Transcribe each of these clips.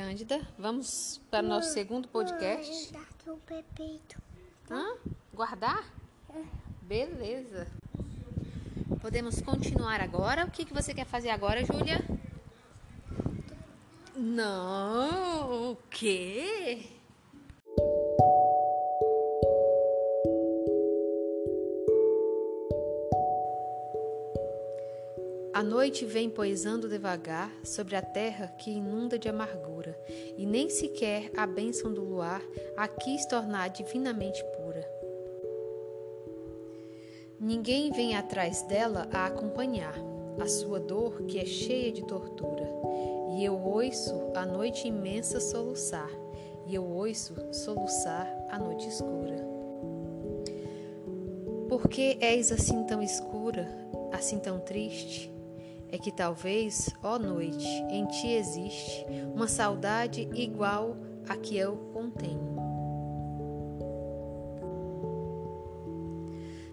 Cândida, vamos para o nosso segundo podcast. Hã? Guardar? Beleza. Podemos continuar agora? O que, que você quer fazer agora, Júlia? Não, o quê? A noite vem poisando devagar sobre a terra que inunda de amargura, e nem sequer a bênção do luar a quis tornar divinamente pura. Ninguém vem atrás dela a acompanhar a sua dor que é cheia de tortura, e eu ouço a noite imensa soluçar, e eu ouço soluçar a noite escura. Por que és assim tão escura, assim tão triste? É que talvez, ó noite, em ti existe uma saudade igual a que eu contenho.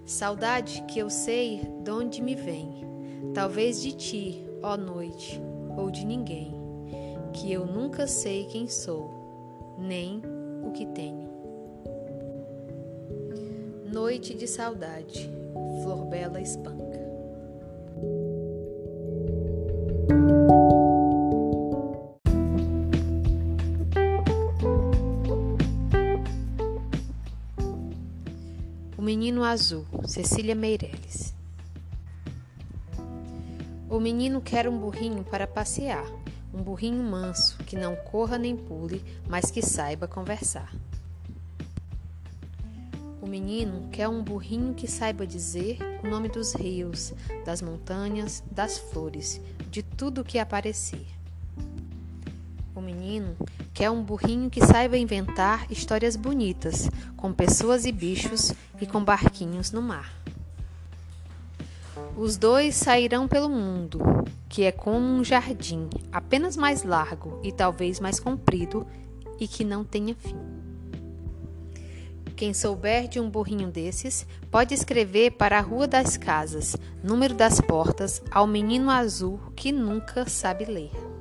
Saudade que eu sei de onde me vem, talvez de ti, ó noite, ou de ninguém, que eu nunca sei quem sou, nem o que tenho. Noite de saudade, Flor Bela Espanca. O Menino Azul, Cecília Meireles. O menino quer um burrinho para passear, um burrinho manso, que não corra nem pule, mas que saiba conversar. O menino quer um burrinho que saiba dizer o nome dos rios, das montanhas, das flores, de tudo o que aparecer. O menino quer um burrinho que saiba inventar histórias bonitas, com pessoas e bichos e com barquinhos no mar. Os dois sairão pelo mundo, que é como um jardim, apenas mais largo e talvez mais comprido e que não tenha fim. Quem souber de um burrinho desses, pode escrever para a Rua das Casas, número das portas, ao menino azul que nunca sabe ler.